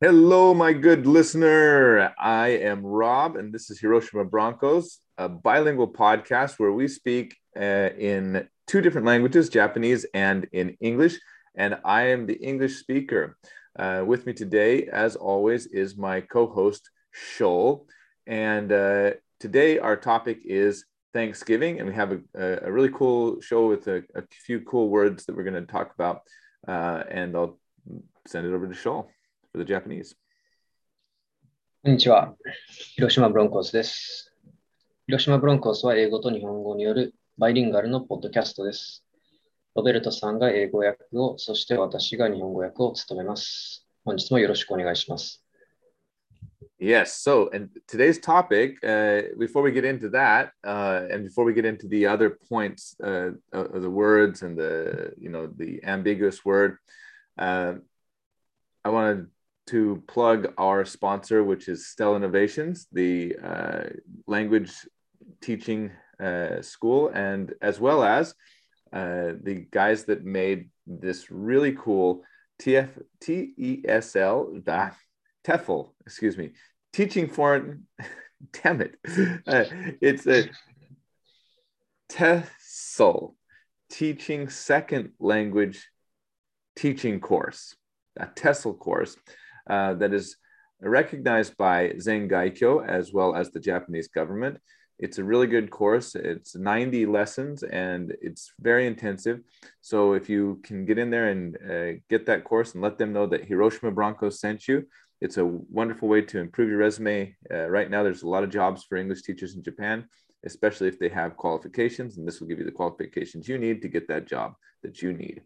Hello, my good listener. I am Rob, and this is Hiroshima Broncos, a bilingual podcast where we speak uh, in two different languages, Japanese and in English. And I am the English speaker. Uh, with me today, as always, is my co host, Shoal. And uh, today, our topic is Thanksgiving, and we have a, a really cool show with a, a, few cool words that we're going to talk about. Uh, and I'll send it over to Shoal for the Japanese. こんにちは。広島ブロンコスです。広島ブロンコスは英語と日本語によるバイリンガルのポッドキャストです。ロベルトさんが英語訳を、そして私が日本語訳を務めます。本日もよろしくお願いします。Yes. So, and today's topic, uh, before we get into that, uh, and before we get into the other points uh, of the words and the, you know, the ambiguous word, uh, I wanted to plug our sponsor, which is Stella Innovations, the uh, language teaching uh, school, and as well as the guys that made this really cool TF, TESL, TEFL, excuse me, teaching foreign, damn it, uh, it's a TESOL, teaching second language teaching course, a TESOL course uh, that is recognized by Zengaikyo as well as the Japanese government. It's a really good course. It's 90 lessons and it's very intensive. So if you can get in there and uh, get that course and let them know that Hiroshima Broncos sent you, it's a wonderful way to improve your resume. Uh, right now, there's a lot of jobs for English teachers in Japan, especially if they have qualifications, and this will give you the qualifications you need to get that job that you need.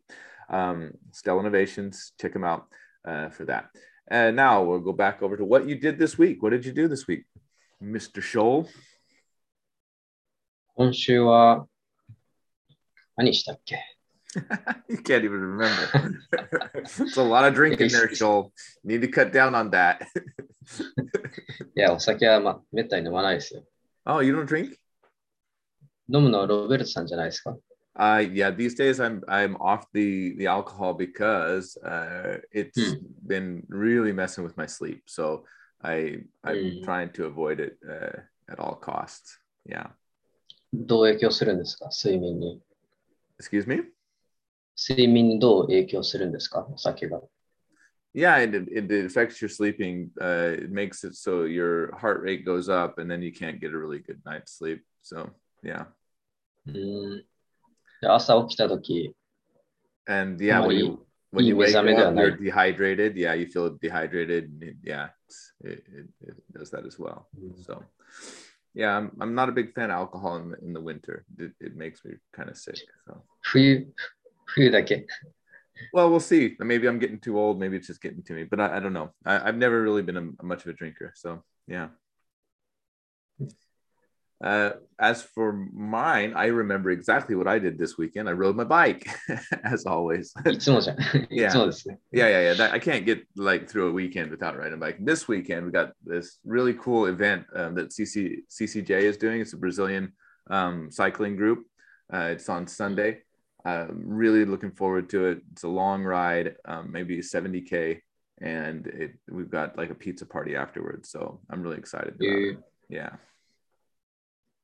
Um, Stella Innovations, check them out uh, for that. And now we'll go back over to what you did this week. What did you do this week, Mr. Scholl? 今週は何したっけ you can't even remember. it's a lot of drinking there, Joel. Need to cut down on that. いや、お酒は、ま、めったに飲まないですよ。Oh, you don't drink? 飲むのはロベルトさんじゃないですか Uh, yeah, these days I'm I'm off the the alcohol because uh, it's hmm. been really messing with my sleep. So I I'm hmm. trying to avoid it uh, at all costs. Yeah. どう影響するんですか睡眠に。Excuse me? 睡眠にどう影響するんですかお酒が。Yeah, it, it, it affects your sleeping. Uh, it makes it so your heart rate goes up and then you can't get a really good night's sleep. So, yeah. うん 朝起きたとき。And yeah, when you, when you wake up, you're dehydrated. Yeah, you feel dehydrated. Yeah, it, it, it does that as well. So, yeah, I'm, I'm not a big fan of alcohol in the, in the winter. It, it makes me kind of sick. So. 冬冬だけ。Well, we'll see. Maybe I'm getting too old. Maybe it's just getting to me, but I, I don't know. I, have never really been a, a much of a drinker. So, yeah. Uh, as for mine, I remember exactly what I did this weekend. I rode my bike, as always. yeah. yeah, yeah, yeah. That, I can't get like through a weekend without riding a bike. This weekend, we got this really cool event um, that CC, CCJ is doing. It's a Brazilian um, cycling group. Uh, it's on Sunday. I'm really looking forward to it. It's a long ride, um, maybe 70k, and it, we've got like a pizza party afterwards. So I'm really excited. Yeah.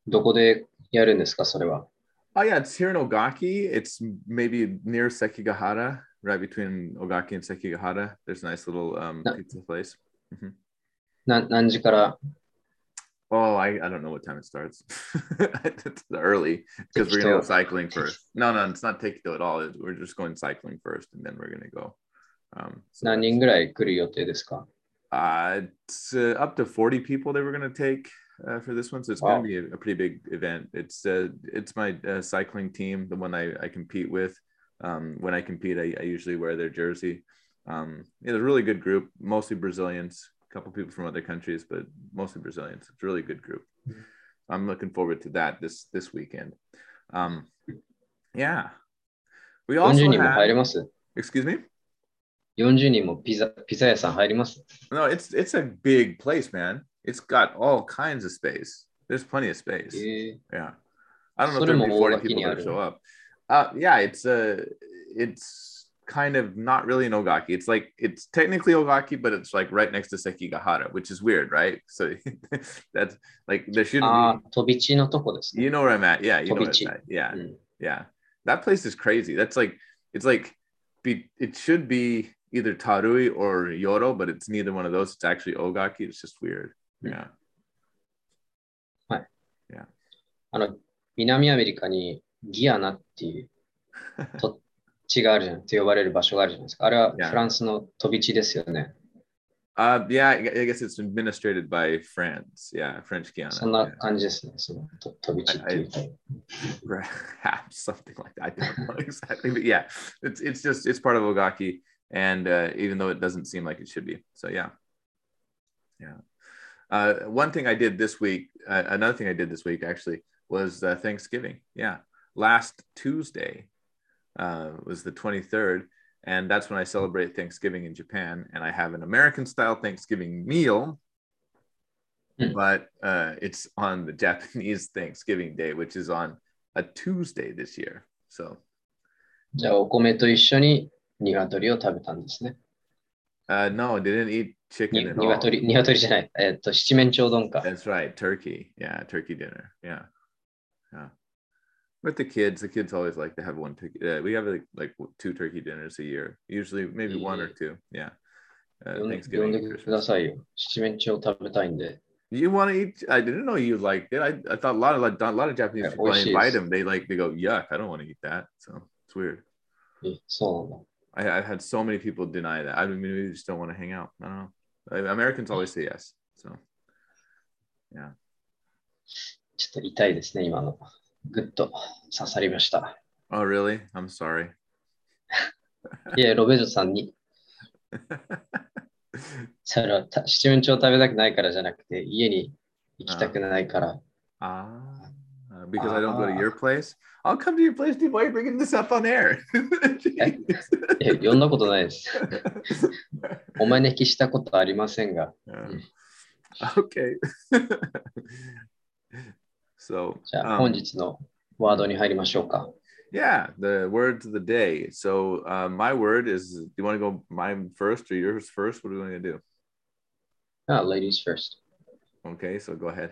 どこでやるんですか、それは Oh yeah, it's here in Ogaki. It's maybe near Sekigahara, right between Ogaki and Sekigahara. There's a nice little um, pizza place. Mm-hmm. な何時から Oh, I, I don't know what time it starts. it's early because we're gonna go cycling first. No, no, it's not Tekito at all. We're just going cycling first, and then we're gonna go. Um, so 何人ぐらい来る予定ですか Uh, it's uh, up to 40 people they were gonna take uh, for this one, so it's wow. gonna be a, a, pretty big event. It's uh, it's my uh, cycling team, the one I, I compete with. Um, when I compete, I, I usually wear their jersey. Um, it's a really good group, mostly Brazilians couple people from other countries, but mostly Brazilians. It's a really good group. I'm looking forward to that this this weekend. Um, yeah. We also have, excuse me? 40人もピザピザ屋さん入ります No, it's it's a big place, man. it's got all kinds of space. There's plenty of space. Yeah. yeah. I don't know if there'll be 40 people that show up. Uh, yeah, it's a, it's kind of not really an ogaki. It's like it's technically ogaki, but it's like right next to Sekigahara, which is weird, right? So that's like there shouldn't ah, be. Tobichi no toko desu. You know where I'm at. Yeah, you Tobichi. know where I'm at. Yeah. Mm. Yeah. That place is crazy. That's like it's like be, it should be either Tarui or Yoro, but it's neither one of those. It's actually Ogaki. It's just weird. Yeah. あの、南アメリカにギアナっていう土地があるじゃん、って呼ばれる場所があるじゃないですか。あれは Yeah. フランスの飛び地ですよね。 Uh, yeah, I I guess it's administrated by France. Yeah, French Guiana. そんな yeah. 感じですね、そのと飛び地っていうと。 perhaps something like that. I don't know exactly, but yeah, it's it's just it's part of Ogaki, and uh, even though it doesn't seem like it should be, so yeah, yeah. Uh, one thing I did this week, uh, another thing I did this week actually was uh, Thanksgiving. Yeah, last Tuesday uh, was the twenty third, and that's when I celebrate Thanksgiving in Japan, and I have an American style Thanksgiving meal. Hmm. But uh, it's on the Japanese Thanksgiving Day, which is on a Tuesday this year. So じゃあ、お米と一緒に鶏を食べたんですね。 uh, no, didn't eat に chicken at all. 鶏、鶏じゃない。えっと、七面鳥丼か。 That's right, turkey. Yeah, turkey dinner. Yeah, yeah. With the kids, the kids always like to have one turkey. Uh, we have like, like two turkey dinners a year. Usually, maybe one or two. Yeah. Uh, 呼んで呼ん Thanksgiving で and くだ Christmas. さいよ。七面鳥食べたいんで。 You want to eat? I didn't know you liked it. I, I thought a lot of like, a lot of Japanese Yeah, people. I oishii invite desu. them. They like they go yuck. I don't want to eat that. So it's weird. えそうなんだ。 I, I've had so many people deny that. I mean, maybe they just don't want to hang out. I don't know. Uh, Americans always say yes. So ちょっと痛いですね、今の。ぐっと刺さりました。oh really? I'm sorry. いや、ロベルトさんに、それはた七面鳥食べたくないからじゃなくて、家に行きたくないから。Ah, uh, because I don't go to your place. I'll come to your place, dude. Why are you bringing this up on air? いや、呼んだことないです。お招きしたことありませんが。 Um, okay. so, じゃあ、 um, 本日のワードに入りましょうか。 yeah, the words of the day. So, uh, my word is. Do you want to go mine first or yours first? What are we going to do? あ、ladies first. Okay, so go ahead.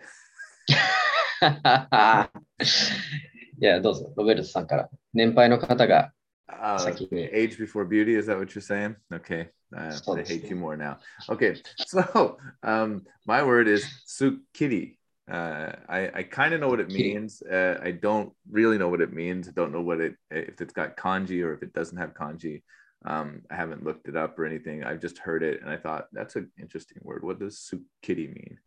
いや、どうぞ、ロベルトさんから。年配の方が Uh, Saki. age before beauty. Is that what you're saying? Okay. Uh, So I to hate speak. you more now. Okay. So um, my word is sukiri. Uh, I, I kind of know what it Sukiri. means. Uh, I don't really know what it means. I don't know what it if it's got kanji or if it doesn't have kanji. Um, I haven't looked it up or anything. I've just heard it and I thought that's an interesting word. What does sukiri mean?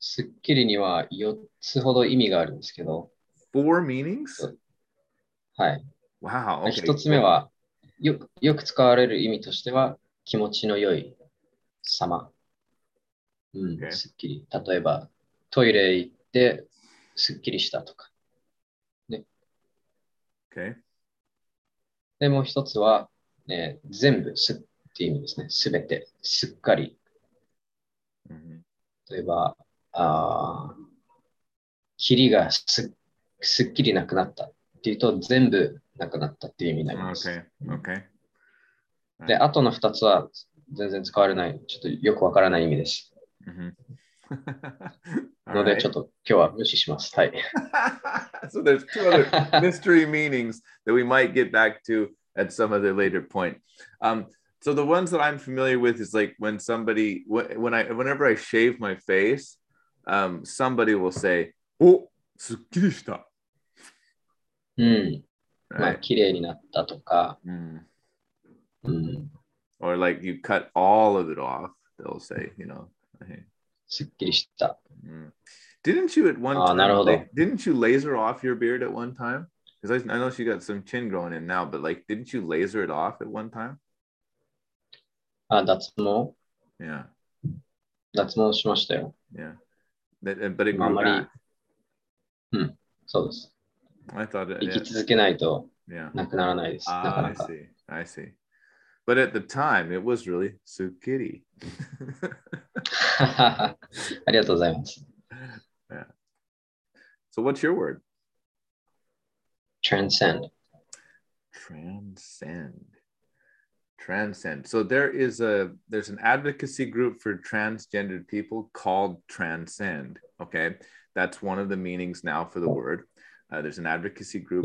スッキリには4つほど意味があるんですけど、Four meanings? はい。Wow. Okay. 1つ目はよく、よく使われる意味としては、気持ちの良い様。うん、Okay. すっきり。例えば、トイレ行ってすっきりしたとか。Okay. で、もう一つは、ね、全部すっていう意味ですね。すべて、すっかり。Mhm. 例えば、あーキリがすすっきりなくなったっていうと、全部なくなったっていう意味になります。Okay. Okay. で、あとの二つは全然使われない、ちょっとよくわからない意味です。Mhm. ので.ちょっと今日は無視します。はい。so there's two other mystery meanings that we might get back to at some other later point. Um, so the ones that I'm familiar with is like when somebody wh- when I whenever I shave my face, um, somebody will say, "Oh, すっきりした." うん。まあ、 Right? 綺麗になったとか、 Mm. うん、 Or like you cut all of it off. They'll say, you know. hey, すっきりした。 mm. Didn't you at one Ah, time? なるほど。 la- didn't you laser off your beard at one time? Because I, I know she got some chin growing in now, but like, didn't you laser it off at one time? あ、脱毛 Yeah, 脱毛しましたよ。 yeah. That, uh, but it まああ grew まり back.、そうです。 I thought it. 生 Yeah, き続けないと yeah. なくならないです。なか Ah, な I か。 see. I see. But at the time, it was really sukiri. ありがとうございます。 so, what's your word? transcend。 transcend transcend. So there is a there's an advocacy group for transgendered people called transcend okay? That's one of the meanings now for the word. Uh, there's an advocacy group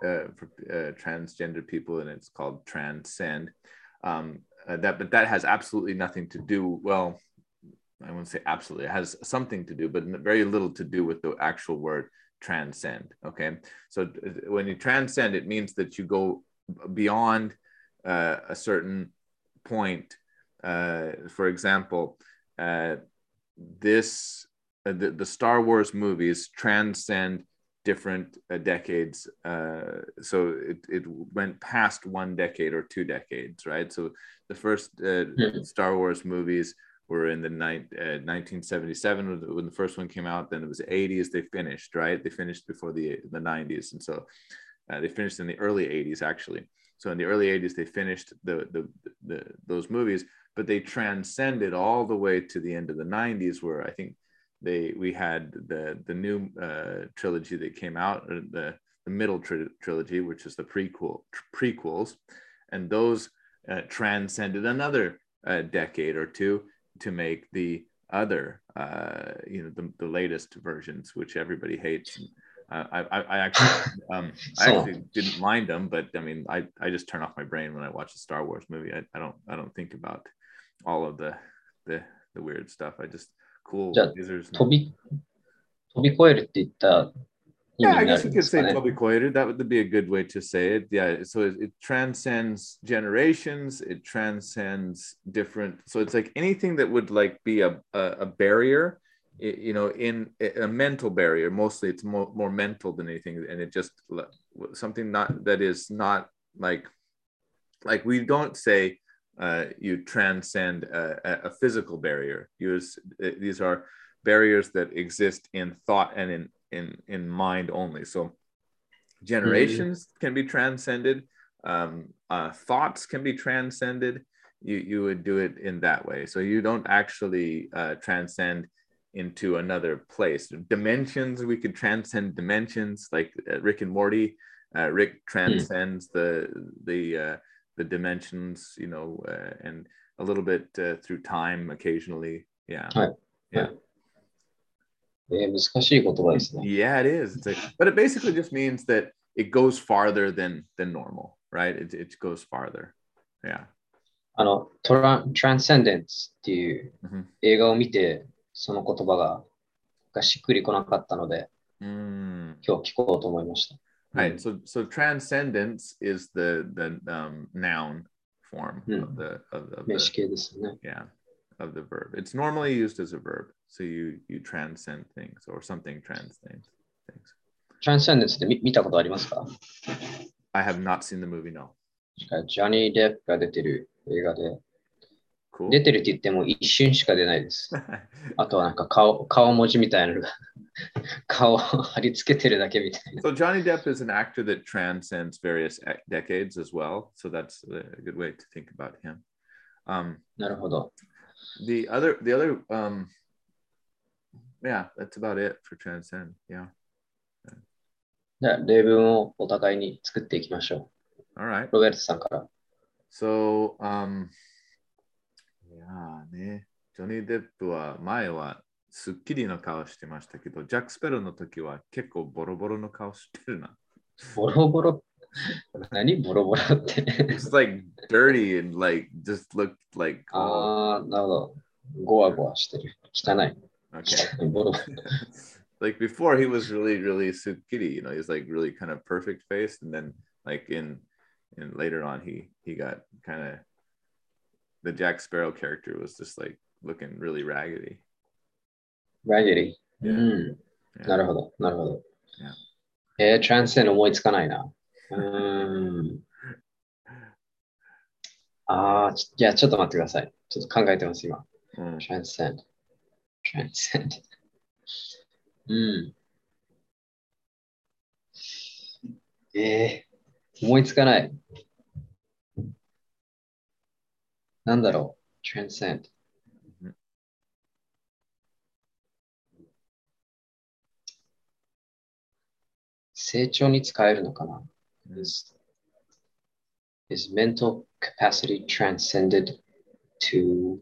for, uh, for uh, transgender people and it's called transcend. Um, uh, that but that has absolutely nothing to do well i won't say absolutely it has something to do but very little to do with the actual word transcend okay? So uh, when you transcend it means that you go beyond uh, a certain point. Uh, for example, uh, this uh, the, the Star Wars movies transcend different uh, decades. Uh, so it, it went past one decade or two decades, right? So the first mm-hmm. Star Wars movies were in the ni- 1977 when the first one came out. Then it was 80s. They finished, right? They finished before the the 90s, and so they finished in the early 80s actually. So in the early 80s, they finished the, the, the, those movies, but they transcended all the way to the end of the 90s, where I think they we had the the new uh, trilogy that came out, the the middle tri- trilogy, which is the prequel prequels, and those uh, transcended another uh, decade or two to make the other, uh, you know, the, the latest versions, which everybody hates. And, I, I, I actually, um, I actually didn't mind them, but I mean, I, I just turn off my brain when I watch a Star Wars movie. I, I don't, I don't think about all of the, the, the weird stuff. I just cool lasers. 飛び飛び越えるって言った yeah, I guess you could say Tobikoiru. That would be a good way to say it. Yeah, so it, it, transcends generations. It transcends different. So it's like anything that would like be a, a, a barrier you know in a mental barrier mostly it's more, more mental than anything and it just something not that is not like like we don't say uh, you transcend a, a, physical barrier. Use, uh, these are barriers that exist in thought and in in in mind only. So generations mm-hmm. can be transcended um, uh, thoughts can be transcended. You you would do it in that way. So you don't actually uh, transcend into another place. Dimensions, we could transcend dimensions, like uh, Rick and Morty. Uh, Rick hmm. transcends mm. the the uh, the dimensions, you know, uh, and a little bit uh, through time occasionally. Yeah. Yeah. Yeah, it is. It's like, but it basically just means that it goes farther than than normal, right? It, it goes farther. Yeah. あの、トラン、Transcendence っていう映画を見て、 その言葉ががしっくりこなかったので、今日聞こうと思いました。Right. So, so transcendence is the the um, noun form of the of, of the, yeah of the verb. It's normally used as a verb. So you you transcend things or something transcends things. Transcendence って見見たことありますか I have not seen the movie, no. ジャニー・デップが出てる映画で、Cool. 出てるって言っても一瞬しか出ないです。あとはなんか顔顔文字みたいなのが顔貼り付けてるだけみたいな。So Johnny Depp is an actor that transcends various decades as well. So that's a good way to think about him. Um, なるほど。The other, the other, um, yeah, that's about it for transcend. Yeah. じゃあ例文をお互いに作っていきましょう。Alright. ロベルトさんから。So, um, やね、ジョニー・デップは前はすっきりの顔してましたけど、ジャック・スペロの時は結構ボロボロの顔してるな。ボロボロ何ボロボロって It's like dirty and like just looked like. ああ、なるほど。ゴワゴワしてる。汚い。Okay. ボロボロ like before he was really really sukkiri you know he's like really kind of perfect faced and then like in and later on he he got kind of the Jack Sparrow character was just like looking really raggedy. Raggedy. Yeah. Mm. Yeah. なるほど、なるほど。Yeah. えー、トランセン思いつかないな。うん。ああ、じゃあちょっと待ってください。ちょっと考えてます、今。うん、transcend。transcend。うん。えー、思いつかない。 なんだろう transcend。成長に使えるのかな、 Is mental capacity transcended to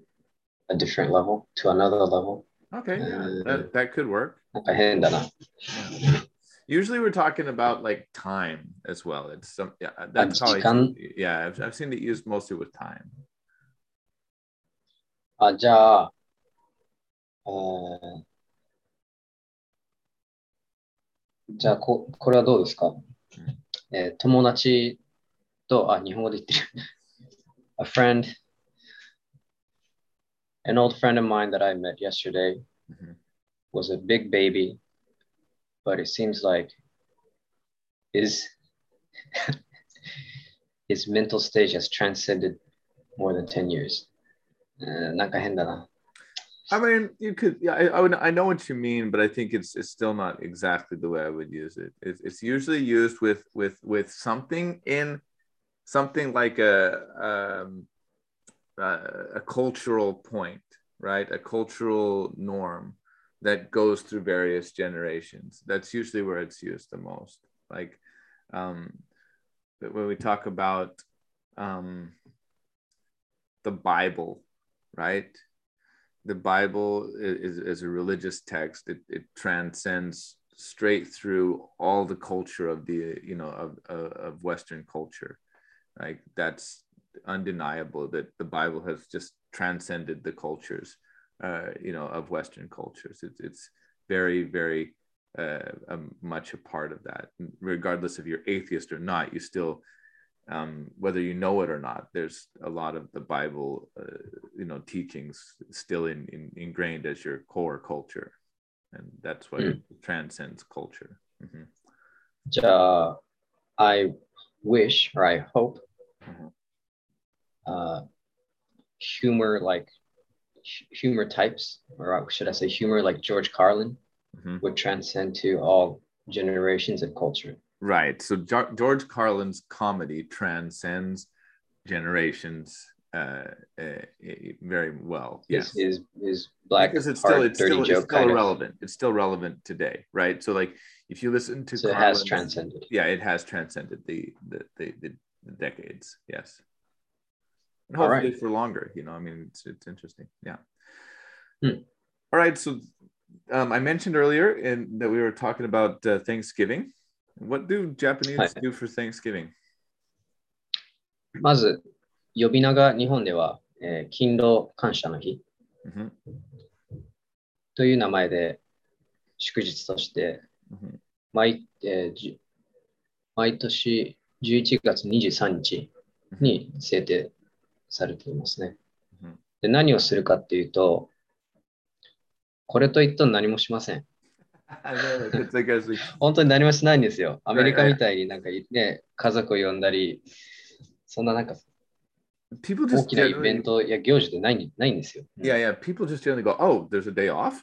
a different level, to another level? Okay, yeah, Uh, that, that could work. なんか変だな。 Usually we're talking about like time as well. It's some yeah, that's how I時間 yeah, I've, I've seen it used mostly with time. あ、じゃあ、えーじゃあこ、これはどうですか、えー友達と、あ、日本語で言ってる。A friend, an old friend of mine that I met yesterday Mhm. was a big baby, but it seems like his, his mental stage has transcended more than 10 years. えーなんか変だな。 I mean, you could. Yeah, I, I would. I know what you mean, but I think it's it's still not exactly the way I would use it. It's, it's usually used with with with something in something like a um, uh, a cultural point, right? A cultural norm that goes through various generations. That's usually where it's used the most. Like um, but when we talk about um, the Bible, right? the Bible is, is a religious text. It, it transcends straight through all the culture of the you know of, of, of Western culture. Like that's undeniable that the Bible has just transcended the cultures, uh, you know, of Western cultures. It's it's very very uh, um, much a part of that. Regardless if you're atheist or not, you still um, whether you know it or not there's a lot of the bible uh, you know teachings still in, in, ingrained as your core culture and that's what mm. transcends culture mm-hmm. uh, i wish or i hope mm-hmm. uh, humor like humor types or should i say humor like george carlin mm-hmm. would transcend to all generations of culture Right. So George Carlin's comedy transcends generations uh, uh, very well. Yes. his, his black, because it's still it's still, it's still kind of. relevant. It's still relevant today, right? So like if you listen to So it has transcended. yeah, it has transcended the the the, the, the decades. Yes, and hopefully right. for longer. You know, I mean, it's it's interesting. Yeah. Hmm. All right. So um, I mentioned earlier in that we were talking about uh, Thanksgiving. What do Japanese do for Thanksgiving? まず、呼び名が日本では、えー勤労感謝の日 hmm という名前で祝日として、hmm 毎,、えーじ毎年11月23日に制定されていますね。うんで何をするかっていうと、これといっても何もしません。本当に何もしないんですよ。アメリカみたいになんかね、家族を呼んだり、そんななんか people 大きなイベントや行事でないないんですよ。yeah, yeah. People just generally go, oh, there's a day off.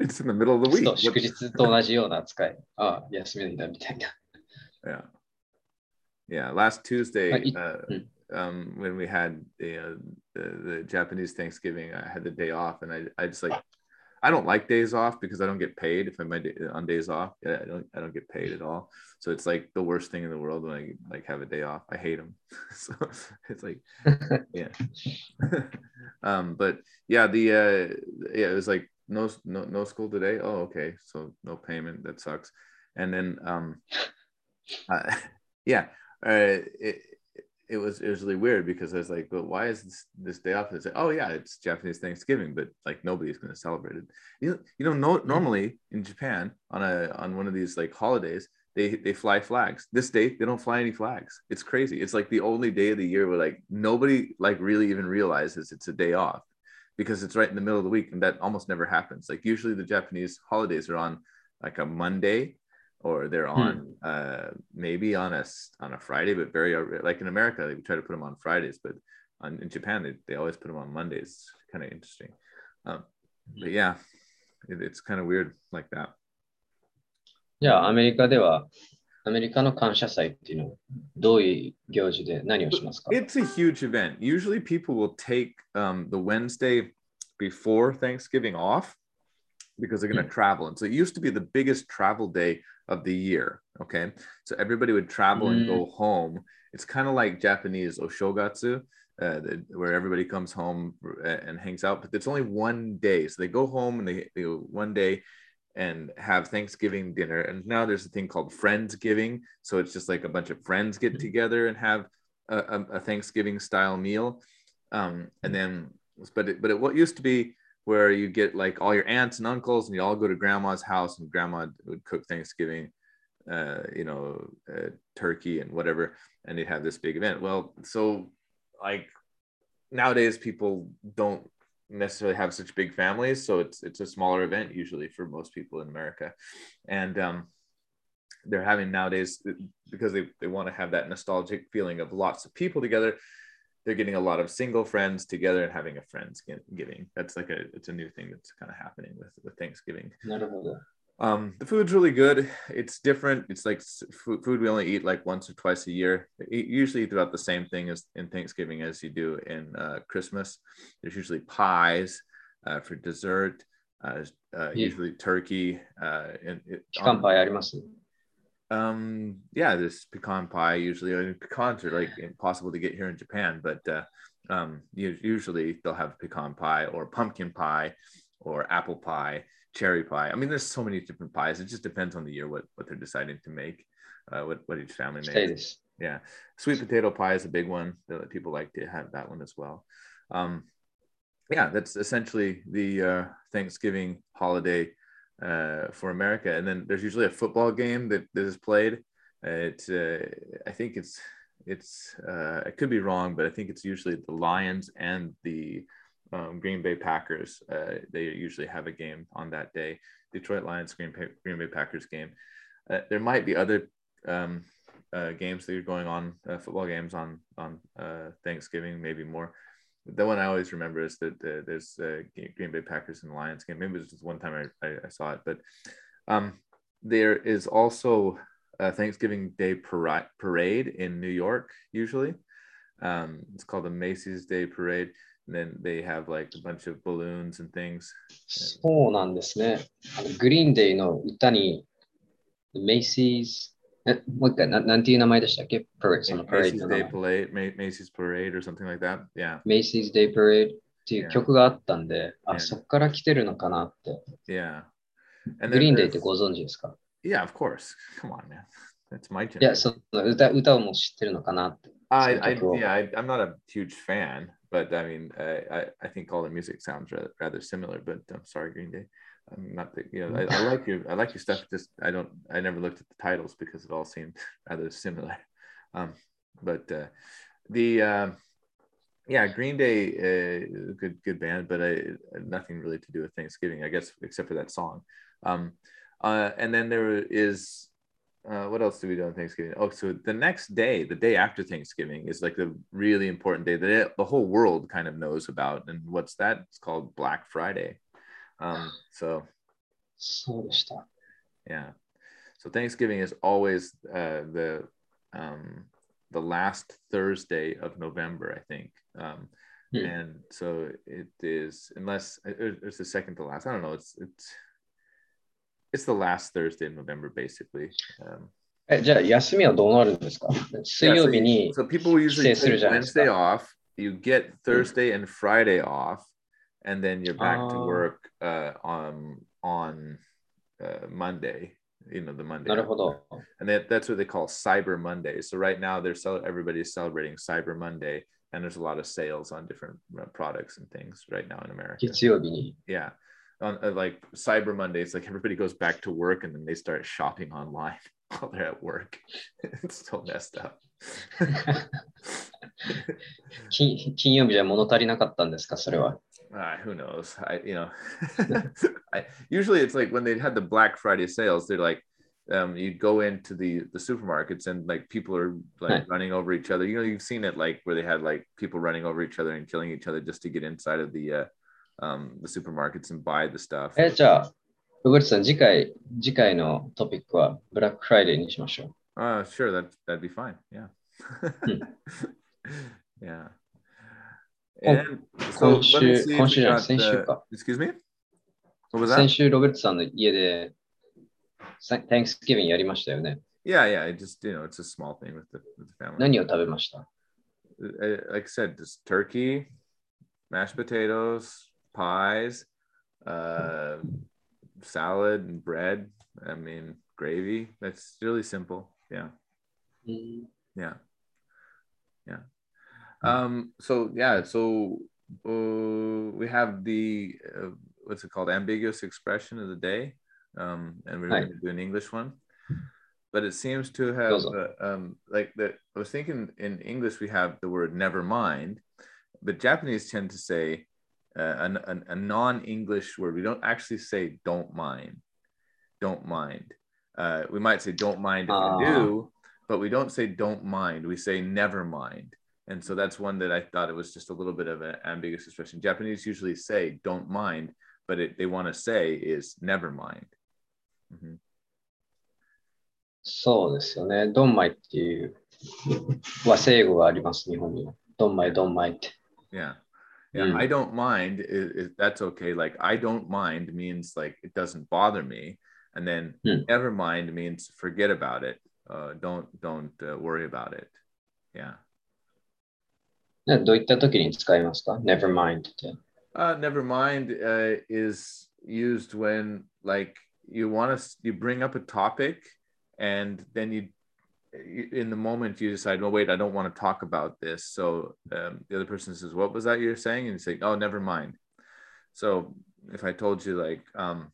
it's in the middle of the week. 祝日と同じような扱い。ああ、休みなんだみたいな。Yeah. Yeah. Last Tuesday, Uh, uh, mm. um, when we had the, uh, the the Japanese Thanksgiving, I had the day off, and I I just like I don't like days off because I don't get paid if I'm on days off. Yeah, I don't I don't get paid at all. So it's like the worst thing in the world when I like have a day off. I hate them. so it's like yeah. um, but yeah, the uh, yeah, it was like no no no school today. Oh, okay, so no payment. That sucks. And then um, uh, yeah, uh, it it was it was really weird because I was like, but why is this this day off? It's like, oh yeah, it's Japanese Thanksgiving, but like nobody's going to celebrate it. You know, you know, no, normally in Japan on a on one of these like holidays, they they fly flags. This day they don't fly any flags. It's crazy. It's like the only day of the year where like nobody like really even realizes it's a day off because it's right in the middle of the week, and that almost never happens. Like usually the Japanese holidays are on like a Monday or they're on uh maybe on a s- on a Friday, but very uh, like in America they try to put them on Fridays, but on, in Japan they, they always put them on Mondays. Kind of interesting. Um, but yeah, it, it's kind of weird like that. じゃあ、アメリカでは、アメリカの感謝祭っていうのは、どういう行事で何をしますか It's a huge event. Usually people will take um, the Wednesday before Thanksgiving off because they're going to travel. And so it used to be the biggest travel day of the year. Okay. So everybody would travel and go home. It's kind of like Japanese oshogatsu, uh, where everybody comes home and hangs out, but it's only one day. So they go home and they, they go one day and have Thanksgiving dinner. And now there's a thing called Friendsgiving. So it's just like a bunch of friends get together and have a, a, a Thanksgiving style meal. Um, and then, but it, but it what used to be where you get like all your aunts and uncles and you all go to grandma's house and grandma would cook Thanksgiving, uh, you know, uh, turkey and whatever, and they'd have this big event. Well, so like nowadays people don't necessarily have such big families, so it's it's a smaller event usually for most people in America, and um, they're having nowadays because they, they want to have that nostalgic feeling of lots of people together they're getting a lot of single friends together and having a friends giving. That's like a it's a new thing that's kind of happening with, the Thanksgiving. Um, the food's really good. It's different. It's like food we only eat like once or twice a year. Usually throughout about the same thing as in Thanksgiving as you do in uh, Christmas. There's usually pies uh, for dessert. Uh, uh, yeah. usually turkey uh, and it, um yeah this pecan pie usually I mean, pecans are like impossible to get here in japan but uh, um usually they'll have pecan pie or pumpkin pie or apple pie cherry pie. I mean there's so many different pies. It just depends on the year what what they're deciding to make uh, what, what each family makes. yeah. Sweet potato pie is a big one. That people like to have that one as well. Um yeah that's essentially the uh, thanksgiving holiday uh, for America. And then there's usually a football game that, that is played. It's uh, I think it's it's uh, I could be wrong, but I think it's usually the Lions and the um, Green Bay Packers. Uh, they usually have a game on that day. Detroit Lions, Green, Bay, Green Bay Packers game. Uh, there might be other um, uh, games that are going on, uh, football games on on uh, Thanksgiving, maybe more The one I always remember is that uh, there's uh, G- Green Bay Packers and Lions game. Maybe it was just one time I, I, I saw it, but um, there is also a Thanksgiving Day parade parade in New York. Usually, um, it's called the Macy's Day Parade. And then they have like a bunch of balloons and things. そうなんですね。あのグリーンデイの歌に、Macy's、え、 もう一回な、なんていう名前でしたっけ Parade, その Parade Macy's Day Parade, Macy's Parade or something like that. Yeah. Macy's Day Parade っていう曲があったんで、yeah. あ、そっから来てるのかなって。Yeah. And Green then Yeah, of course. Come on, man. That's my い generation. や、その歌歌をもう知ってるのかなって。I, I cool. yeah, I, I'm not a huge fan, but I mean, I, I, I think all the music sounds rather, rather similar. But I'm sorry, Green Day. I'm not the, you know, I, I like your, I like your stuff. Just I don't, I never looked at the titles because it all seemed rather similar. Um, but uh, the, uh, yeah, Green Day, uh, good, good band, but I, nothing really to do with Thanksgiving, I guess, except for that song. Um, uh, and then there is uh, what else do we do on Thanksgiving? Oh, so the next day, the day after Thanksgiving, is like the really important day that the whole world kind of knows about. And what's that? It's called Black Friday. Um, so そうでした。 yeah, so Thanksgiving is always uh, the um, the last Thursday of November, I think. Um, Hmm. And so it is, unless it- it's the second to last. I don't know. It's it's it's the last Thursday of November, basically. Um, え、じゃあ休みはどうなるんですか水 Yeah, 曜 so 日 you- に so people usually 帰省する take じゃないですか Wednesday off. You get Thursday and Friday off, and then you're back to Ah. work uh, on on uh, Monday. You know the Monday. なるほ after. ど。 And that, that's what they call Cyber Monday. So right now they're cel- everybody's celebrating Cyber Monday, and there's a lot of sales on different uh, products and things right now in America. 月曜日に。 Yeah. On uh, like Cyber Mondays, like everybody goes back to work and then they start shopping online while they're at work. it's so messed up. 金金曜日じゃ物足りなかったんですかそれは。 Uh, who knows? I, you know, I, usually it's like when they had the Black Friday sales, they're like, um, you go into the the supermarkets and like people are like Right. running over each other. You know, you've seen it like where they had like people running over each other and killing each other just to get inside of the uh, um, the supermarkets and buy the stuff. え、じゃあ、ロベルトさん、次回、次回のトピックはブラックフライデーにしましょ Uh, sure, that that'd be fine. Yeah, yeah. Oh, And so let me 今週 see if 今週 we じゃない got 先週 the- か Excuse me. What う。 was that? 先週、ロベルトさんの家で、 Thanksgiving やりましたよね。 Yeah, yeah. It just you know, it's a small thing with the with the family. 何を食べました Uh, Like I said, just turkey, mashed potatoes, pies, uh, salad and bread. I mean, gravy. That's really simple. Yeah. うん Yeah. Yeah. Um, so yeah, so uh, we have the uh, what's it called? Ambiguous expression of the day. Um, and we're going to do an English one. But it seems to have uh, um, like that. I was thinking in English we have the word never mind, but Japanese tend to say uh, an, an, a non-English word. We don't actually say don't mind, don't mind. Uh, we might say don't mind if Ah. you do, but we don't say don't mind. We say never mind. And so that's one that I thought it was just a little bit of an ambiguous expression. Japanese usually say don't mind, but it, they want to say is never mind. Mhm. そうですよね。ドンマイっていう和製語があります、日本には。ドンマイ、ドンマイって。 Yeah. Yeah. Mm. I don't mind. Is, is, that's okay. Like, I don't mind means like it doesn't bother me. And then Mm. never mind means forget about it. Uh, don't don't uh, worry about it. Yeah. ねどういった時に使いますか ?never mind って。 Uh, never mind uh, is used when like you want to you bring up a topic and then you you- in the moment you decide well wait i don't want to talk about this so um, the other person says what was that you're saying and you say oh never mind so if i told you like um,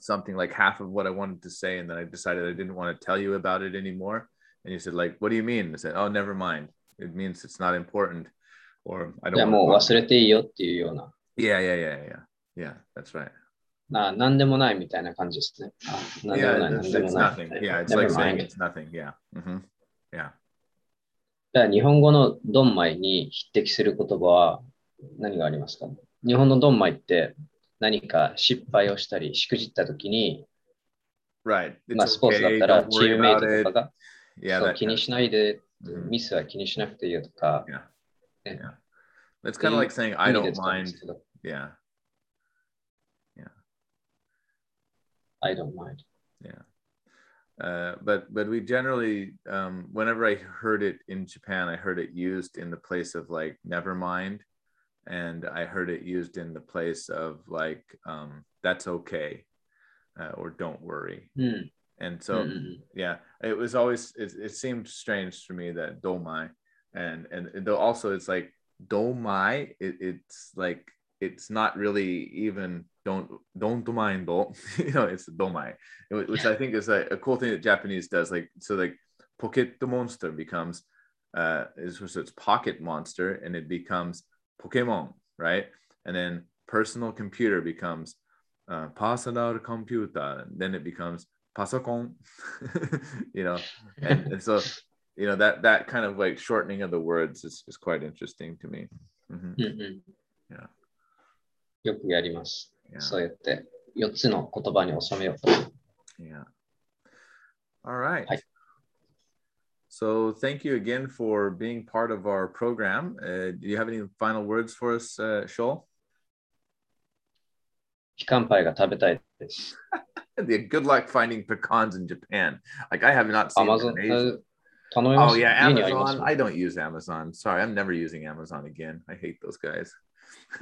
something like half of what i wanted to say and then i decided i didn't want to tell you about it anymore and you said like what do you mean i said oh never mind It means it's not important or i じゃあ don't もう忘れていいよっていうような。yeah yeah yeah yeah yeah that's right ななんでもないみたいな感じですね。あなんでもない、な it's, んでもない。nothing yeah it's like saying it's nothing yeah hmm yeah じゃあ日本語のドンマイに匹敵する言葉は何がありますか日本のドンマイって何か失敗をしたり、しくじった時に、right まあ、スポーツだったら don't チームメイトとかが yeah 気にしないで、Mhm. ミスは気にしなくていいよとか、 yeah Yeah. yeah it's kind of like saying i 意味で don't 使うんで mind すけど yeah I don't mind. yeah uh, but but we generally um, whenever i heard it in japan i heard it used in the place of like never mind and i heard it used in the place of like um, that's okay uh, or don't worry うん。 and so mm-hmm. yeah it was always it, it seemed strange to me that domai and and though also it's like domai it, it's like it's not really even don't don't domai do you know it's domai which yeah. i think is a, a cool thing that japanese does like so like pocket the monster becomes uh is so it's pocket monster and it becomes pokemon right and then personal computer becomes uh, personal computer and then it becomes pasokon you know and, and so you know that that kind of like shortening of the words is, is quite interesting to me Mhm. うんうん Yeah. よくやります。 yeah そうやって4つの言葉に収めようと。 yeah all right Hi. so thank you again for being part of our program uh, do you have any final words for us uh, Shoal? ピカンパイが食べたいです。 good luck finding pecans in Japan. Like I have not seen Amazon, uh, oh yeah, Amazon. I don't use Amazon. Sorry, I'm never using Amazon again. I hate those guys.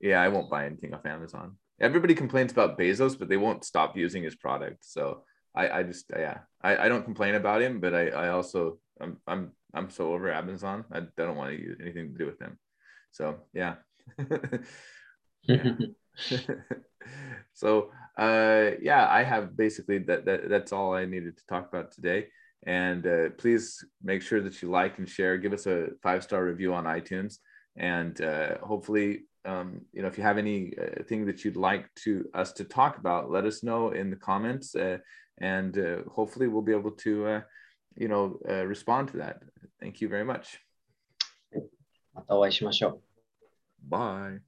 yeah, I won't buy anything off Amazon. Everybody complains about Bezos, but they won't stop using his product. So I, I just yeah, I, I don't complain about him, but I, I also I'm I'm I'm so over Amazon. I, don't want to use anything to do with them. So yeah. yeah. so uh yeah i have basically that, that that's all i needed to talk about today and uh, please make sure that you like and share give us a five star review on itunes and uh, hopefully um, you know if you have any uh, thing that you'd like to us to talk about let us know in the comments uh, and uh, hopefully we'll be able to uh, you know uh, respond to that thank you very much またお会いしましょう。 bye